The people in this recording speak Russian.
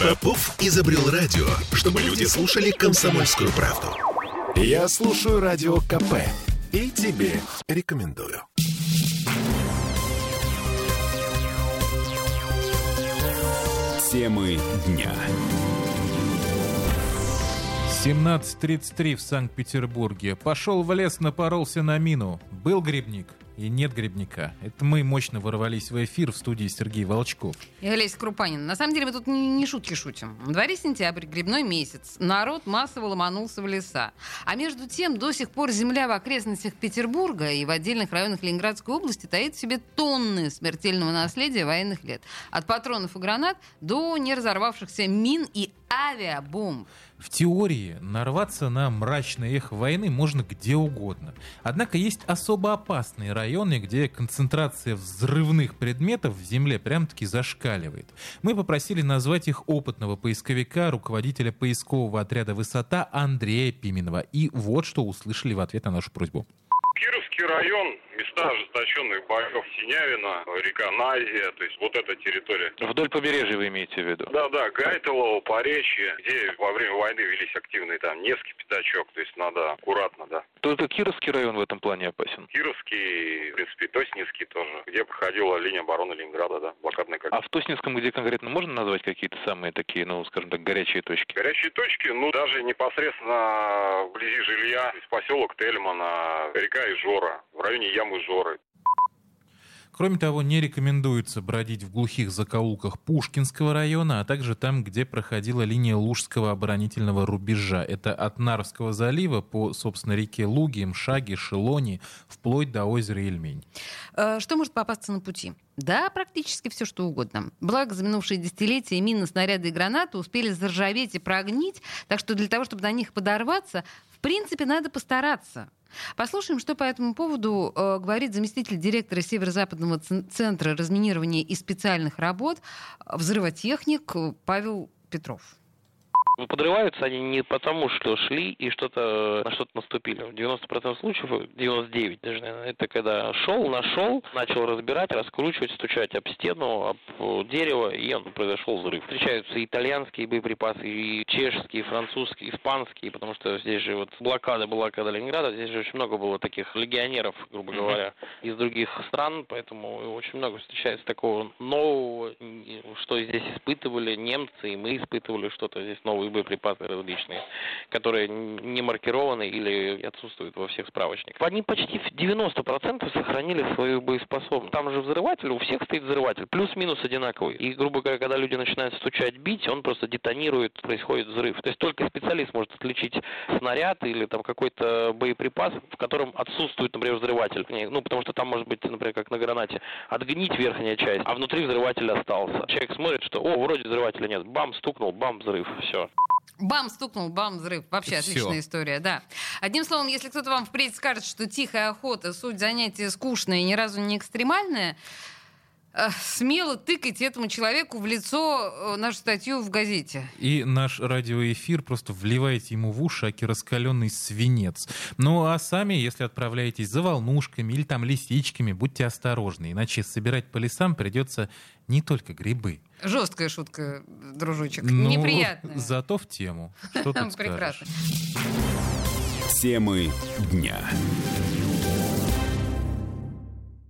Попов изобрел радио, чтобы люди слушали комсомольскую правду. Я слушаю радио КП и тебе рекомендую. Темы дня. 17.33 в Санкт-Петербурге. Пошел в лес, напоролся на мину. Был грибник и нет грибника. Это мы мощно ворвались в эфир в студии Сергей Волчков. И Олеся Крупанин. На самом деле мы тут не, не шутки шутим. В дворе сентябрь, грибной месяц. Народ массово ломанулся в леса. А между тем до сих пор земля в окрестностях Петербурга и в отдельных районах Ленинградской области таит в себе тонны смертельного наследия военных лет. От патронов и гранат до неразорвавшихся мин и авиабомб. В теории нарваться на мрачное эхо войны можно где угодно. Однако есть особо опасные районы, где концентрация взрывных предметов в земле прям-таки зашкаливает. Мы попросили назвать их опытного поисковика, руководителя поискового отряда «Высота» Андрея Пименова. И вот что услышали в ответ на нашу просьбу. Кировский район, места ожесточенных боев Синявина, река Назия, то есть вот эта территория. Вдоль побережья вы имеете в виду? Да, да, Гайтелово, Поречье, где во время войны велись активные там Невский пятачок, то есть надо аккуратно, да. То это Кировский район в этом плане опасен? Кировский, в принципе, Тоснинский тоже, где проходила линия обороны Ленинграда, да, блокадная кольцо. А в Тоснинском где конкретно можно назвать какие-то самые такие, ну, скажем так, горячие точки? Горячие точки, ну, даже непосредственно жилья, поселок Тельмана, река Ижора, в районе ямы Жоры. Кроме того, не рекомендуется бродить в глухих закоулках Пушкинского района, а также там, где проходила линия Лужского оборонительного рубежа. Это от Нарвского залива по, собственно, реке Луги, Мшаги, Шелони, вплоть до озера Ильмень. Э, Что может попасться на пути? Да, практически все, что угодно. Благо, за минувшие десятилетия мины, снаряды и гранаты успели заржаветь и прогнить, так что для того, чтобы на них подорваться, в принципе, надо постараться. Послушаем, что по этому поводу э, говорит заместитель директора Северо-Западного цен- центра разминирования и специальных работ, э, взрывотехник Павел Петров. Ну, Подрываются они не потому, что шли и что-то на что-то наступили. В 90% случаев, 99 даже, наверное, это когда шел, нашел, начал разбирать, раскручивать, стучать об стену, об э, дерево, и он произошел взрыв. Встречаются и итальянские боеприпасы, и чешские, и французские, испанские, потому что здесь же вот блокада была, когда Ленинграда, здесь же очень много было таких легионеров, грубо говоря, из других стран, поэтому очень много встречается такого нового, и что здесь испытывали немцы, и мы испытывали что-то здесь новые боеприпасы различные, которые не маркированы или отсутствуют во всех справочниках. Они почти в 90% сохранили свою боеспособность. Там же взрыватель, у всех стоит взрыватель, плюс-минус одинаковый. И, грубо говоря, когда люди начинают стучать, бить, он просто детонирует, происходит взрыв. То есть только специалист может отличить снаряд или там какой-то боеприпас, в котором отсутствует, например, взрыватель. Ну, потому что там может быть, например, как на гранате, отгнить верхняя часть, а внутри взрыватель остался. Человек смотрит, что, о, вроде взрывателя нет. Бам, стукнул, бам, взрыв. Все. Бам, стукнул, бам, взрыв. Вообще Всё. отличная история, да. Одним словом, если кто-то вам впредь скажет, что тихая охота, суть занятия скучная и ни разу не экстремальная, смело тыкайте этому человеку в лицо э, нашу статью в газете. И наш радиоэфир просто вливаете ему в уши аки раскаленный свинец. Ну а сами, если отправляетесь за волнушками или там лисичками, будьте осторожны, иначе собирать по лесам придется не только грибы. Жесткая шутка, дружочек. Ну, Неприятная. Зато в тему. Что тут Прекрасно. Темы дня.